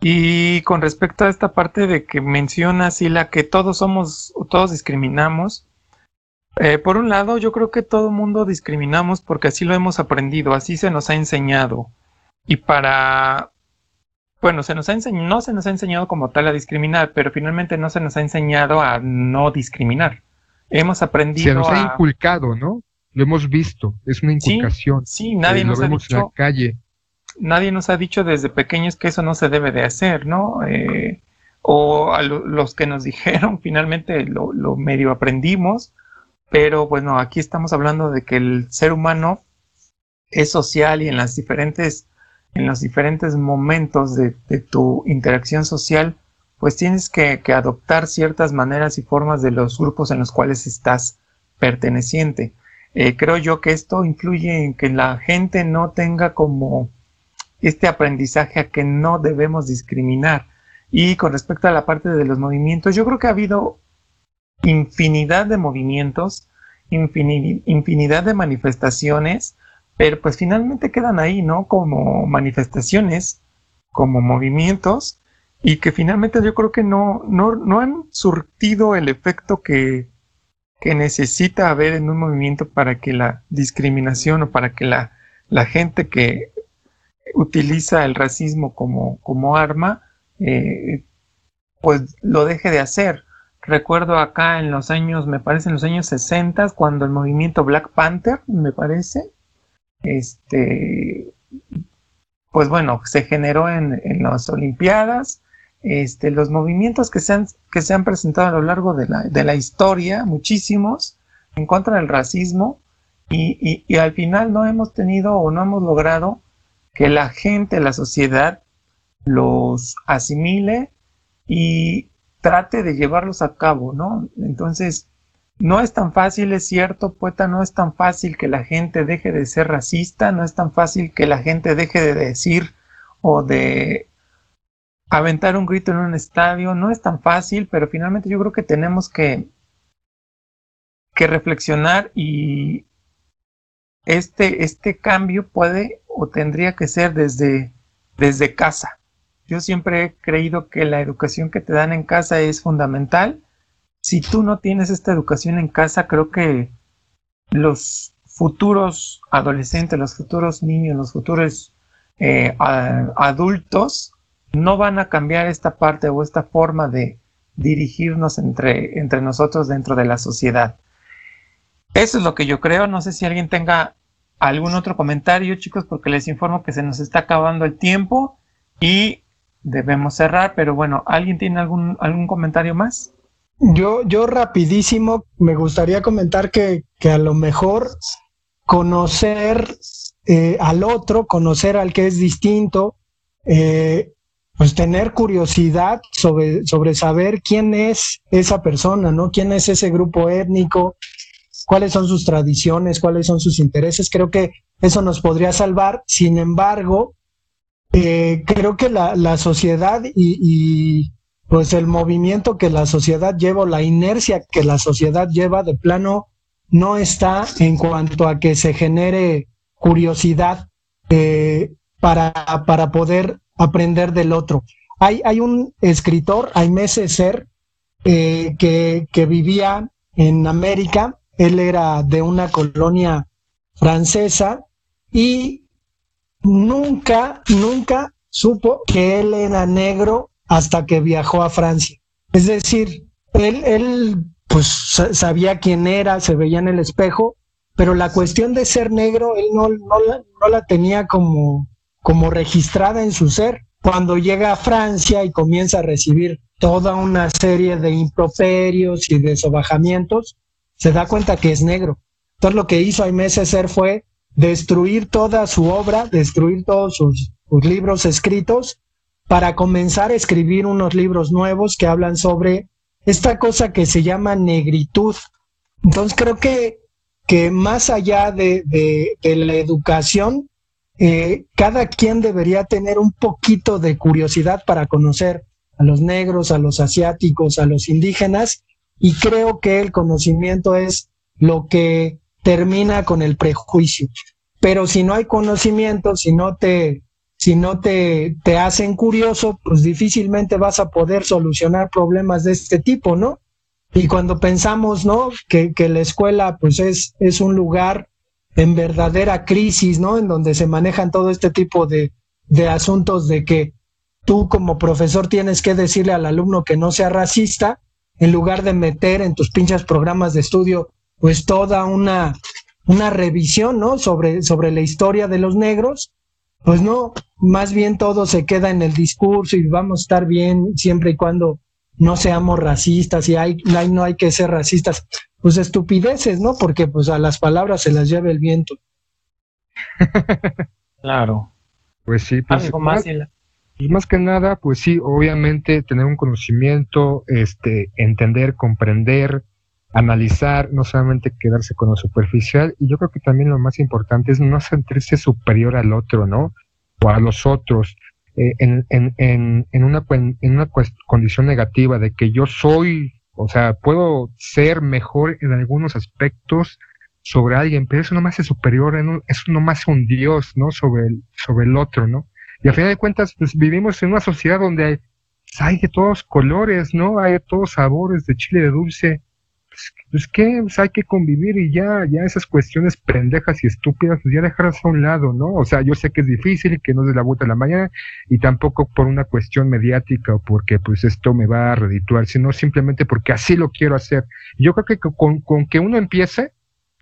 Speaker 1: y con respecto a esta parte de que menciona la que todos somos, todos discriminamos, eh, por un lado yo creo que todo mundo discriminamos porque así lo hemos aprendido, así se nos ha enseñado y para bueno, se nos ha no se nos ha enseñado como tal a discriminar, pero finalmente no se nos ha enseñado a no discriminar. Hemos aprendido.
Speaker 3: Se nos ha inculcado, ¿no? Lo hemos visto, es una inculcación.
Speaker 1: Sí, nadie eh, nos ha dicho.
Speaker 3: En la calle.
Speaker 1: Nadie nos ha dicho desde pequeños que eso no se debe de hacer, ¿no? Eh, o a los que nos dijeron, finalmente lo, medio aprendimos, pero bueno, aquí estamos hablando de que el ser humano es social y en las diferentes en los diferentes momentos de, tu interacción social, pues tienes que, adoptar ciertas maneras y formas de los grupos en los cuales estás perteneciente. Eh, creo yo que esto influye en que la gente no tenga como este aprendizaje a que no debemos discriminar. Y con respecto a la parte de los movimientos, yo creo que ha habido infinidad de movimientos, infinidad de manifestaciones pero pues finalmente quedan ahí, ¿no? Como manifestaciones, como movimientos, y que finalmente yo creo que no, no, han surtido el efecto que, que, necesita haber en un movimiento para que la discriminación o para que la, la gente que utiliza el racismo como, como arma, eh, pues lo deje de hacer. Recuerdo acá en los años, me parece en los años 60, cuando el movimiento Black Panther, me parece, este, pues bueno, se generó en, las Olimpiadas, este, los movimientos que se, han, que se han presentado a lo largo de la, de la historia, muchísimos, en contra del racismo, y, y, al final no hemos tenido o no hemos logrado que la gente, la sociedad, los asimile y trate de llevarlos a cabo, ¿no? Entonces, no es tan fácil, es cierto, poeta, no es tan fácil que la gente deje de ser racista, no es tan fácil que la gente deje de decir o de aventar un grito en un estadio, no es tan fácil, pero finalmente yo creo que tenemos que, que reflexionar y este, este cambio puede o tendría que ser desde, desde casa. Yo siempre he creído que la educación que te dan en casa es fundamental si tú no tienes esta educación en casa, creo que los futuros adolescentes, los futuros niños, los futuros eh, adultos no van a cambiar esta parte o esta forma de dirigirnos entre, entre nosotros dentro de la sociedad. Eso es lo que yo creo. No sé si alguien tenga algún otro comentario, chicos, porque les informo que se nos está acabando el tiempo y debemos cerrar. Pero bueno, ¿alguien tiene algún, algún comentario más?
Speaker 2: Yo, yo rapidísimo me gustaría comentar que, que a lo mejor conocer eh, al otro, conocer al que es distinto, eh, pues tener curiosidad sobre, sobre saber quién es esa persona, ¿no? ¿Quién es ese grupo étnico? ¿Cuáles son sus tradiciones? ¿Cuáles son sus intereses? Creo que eso nos podría salvar. Sin embargo, eh, creo que la, la sociedad y, pues el movimiento que la sociedad lleva, la inercia que la sociedad lleva de plano, no está en cuanto a que se genere curiosidad eh, para, para poder aprender del otro. Hay, hay un escritor, Aimé Césaire, eh, que, que vivía en América, él era de una colonia francesa y nunca, nunca supo que él era negro hasta que viajó a Francia. Es decir, él, él pues sabía quién era, se veía en el espejo, pero la cuestión de ser negro, él no, no, la, no la tenía como, como registrada en su ser. Cuando llega a Francia y comienza a recibir toda una serie de improperios y de sobajamientos, se da cuenta que es negro. Entonces lo que hizo Aimé Césaire fue destruir toda su obra, destruir todos sus, libros escritos para comenzar a escribir unos libros nuevos que hablan sobre esta cosa que se llama negritud. Entonces creo que, que más allá de, de, la educación, eh, cada quien debería tener un poquito de curiosidad para conocer a los negros, a los asiáticos, a los indígenas, y creo que el conocimiento es lo que termina con el prejuicio. Pero si no hay conocimiento, si no te, si no te, te hacen curioso, pues difícilmente vas a poder solucionar problemas de este tipo, ¿no? Y cuando pensamos, ¿no? Que, que la escuela, pues es, es un lugar en verdadera crisis, ¿no? En donde se manejan todo este tipo de, de asuntos de que tú como profesor tienes que decirle al alumno que no sea racista, en lugar de meter en tus pinches programas de estudio, pues toda una, una revisión, ¿no? Sobre, sobre la historia de los negros, pues no, más bien todo se queda en el discurso y vamos a estar bien siempre y cuando no seamos racistas y hay, no hay que ser racistas. Pues estupideces, ¿no? Porque pues a las palabras se las lleva el viento.
Speaker 1: claro.
Speaker 3: Pues sí, pues, más, pues más que nada, pues sí, obviamente tener un conocimiento, este, entender, comprender, analizar, no solamente quedarse con lo superficial, y yo creo que también lo más importante es no sentirse superior al otro, ¿no? O a los otros, eh, en, en, en, en, una, en una condición negativa de que yo soy, o sea, puedo ser mejor en algunos aspectos sobre alguien, pero eso no me hace superior, eso no me hace un Dios, ¿no? Sobre el, sobre el otro, ¿no? Y a final de cuentas, pues vivimos en una sociedad donde hay, hay de todos colores, ¿no? Hay de todos sabores, de chile de dulce, pues, pues que pues hay que convivir y ya, ya esas cuestiones pendejas y estúpidas, pues ya dejarlas a un lado, ¿no? O sea, yo sé que es difícil, que no es de la vuelta a la mañana, y tampoco por una cuestión mediática o porque pues esto me va a redituar, sino simplemente porque así lo quiero hacer. Yo creo que con, con que uno empiece,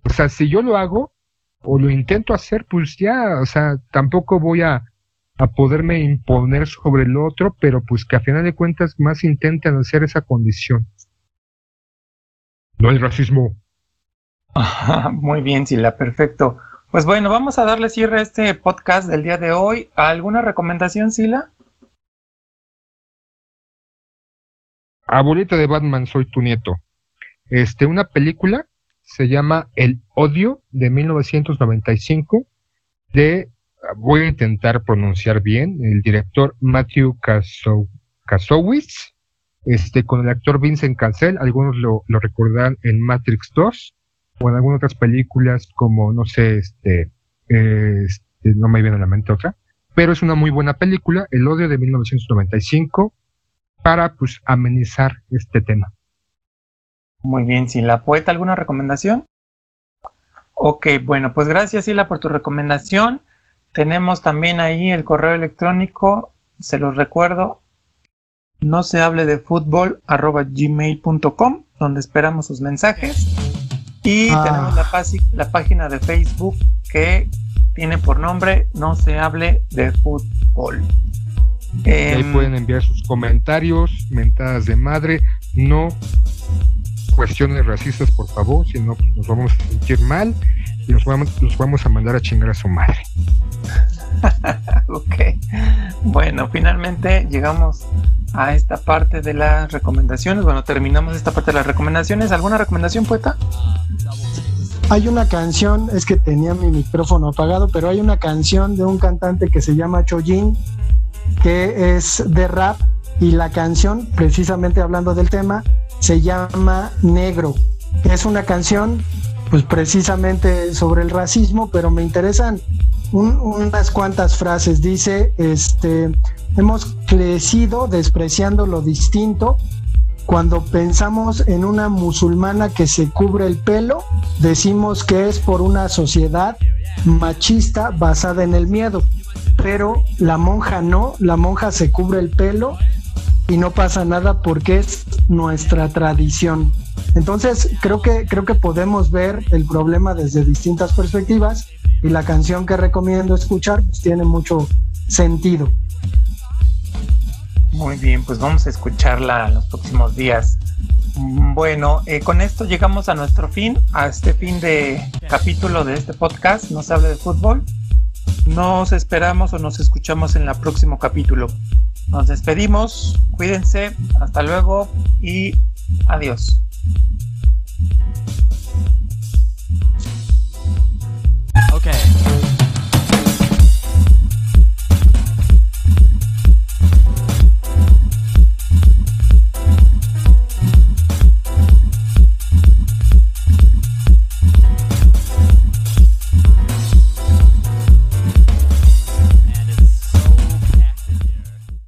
Speaker 3: o sea, si yo lo hago o lo intento hacer, pues ya, o sea, tampoco voy a, a poderme imponer sobre el otro, pero pues que a final de cuentas más intenten hacer esa condición. No hay racismo.
Speaker 1: Muy bien, Sila, perfecto. Pues bueno, vamos a darle cierre a este podcast del día de hoy. ¿Alguna recomendación, Sila?
Speaker 3: Abuelita de Batman, soy tu nieto. Este, una película se llama El Odio de 1995 de, voy a intentar pronunciar bien, el director Matthew Kasowitz este, con el actor Vincent Cancel, algunos lo, lo recordarán en Matrix 2 o en algunas otras películas como, no sé, este, este, no me viene a la mente otra, pero es una muy buena película, El odio de 1995, para pues amenizar este tema.
Speaker 1: Muy bien, Sila. ¿Poeta alguna recomendación? Ok, bueno, pues gracias Sila por tu recomendación. Tenemos también ahí el correo electrónico, se los recuerdo, no se hable de fútbol arroba gmail.com donde esperamos sus mensajes y ah. tenemos la, la página de Facebook que tiene por nombre No se hable de fútbol.
Speaker 3: ahí em, pueden enviar sus comentarios, mentadas de madre, no cuestiones racistas, por favor, si no pues, nos vamos a sentir mal y nos vamos, nos vamos a mandar a chingar a su madre.
Speaker 1: ok. Bueno, finalmente llegamos a esta parte de las recomendaciones. Bueno, terminamos esta parte de las recomendaciones. ¿Alguna recomendación, poeta?
Speaker 2: Hay una canción, es que tenía mi micrófono apagado, pero hay una canción de un cantante que se llama Chojin, que es de rap, y la canción, precisamente hablando del tema, se llama Negro. Es una canción, pues precisamente sobre el racismo, pero me interesan unas cuantas frases. Dice, este, hemos crecido despreciando lo distinto cuando pensamos en una musulmana que se cubre el pelo, decimos que es por una sociedad machista basada en el miedo. Pero la monja no, la monja se cubre el pelo y no pasa nada porque es nuestra tradición. Entonces, creo que, creo que podemos ver el problema desde distintas perspectivas y la canción que recomiendo escuchar pues, tiene mucho sentido.
Speaker 1: Muy bien, pues vamos a escucharla en los próximos días. Bueno, eh, con esto llegamos a nuestro fin, a este fin de capítulo de este podcast, No se habla de fútbol. Nos esperamos o nos escuchamos en el próximo capítulo. Nos despedimos, cuídense, hasta luego y adiós.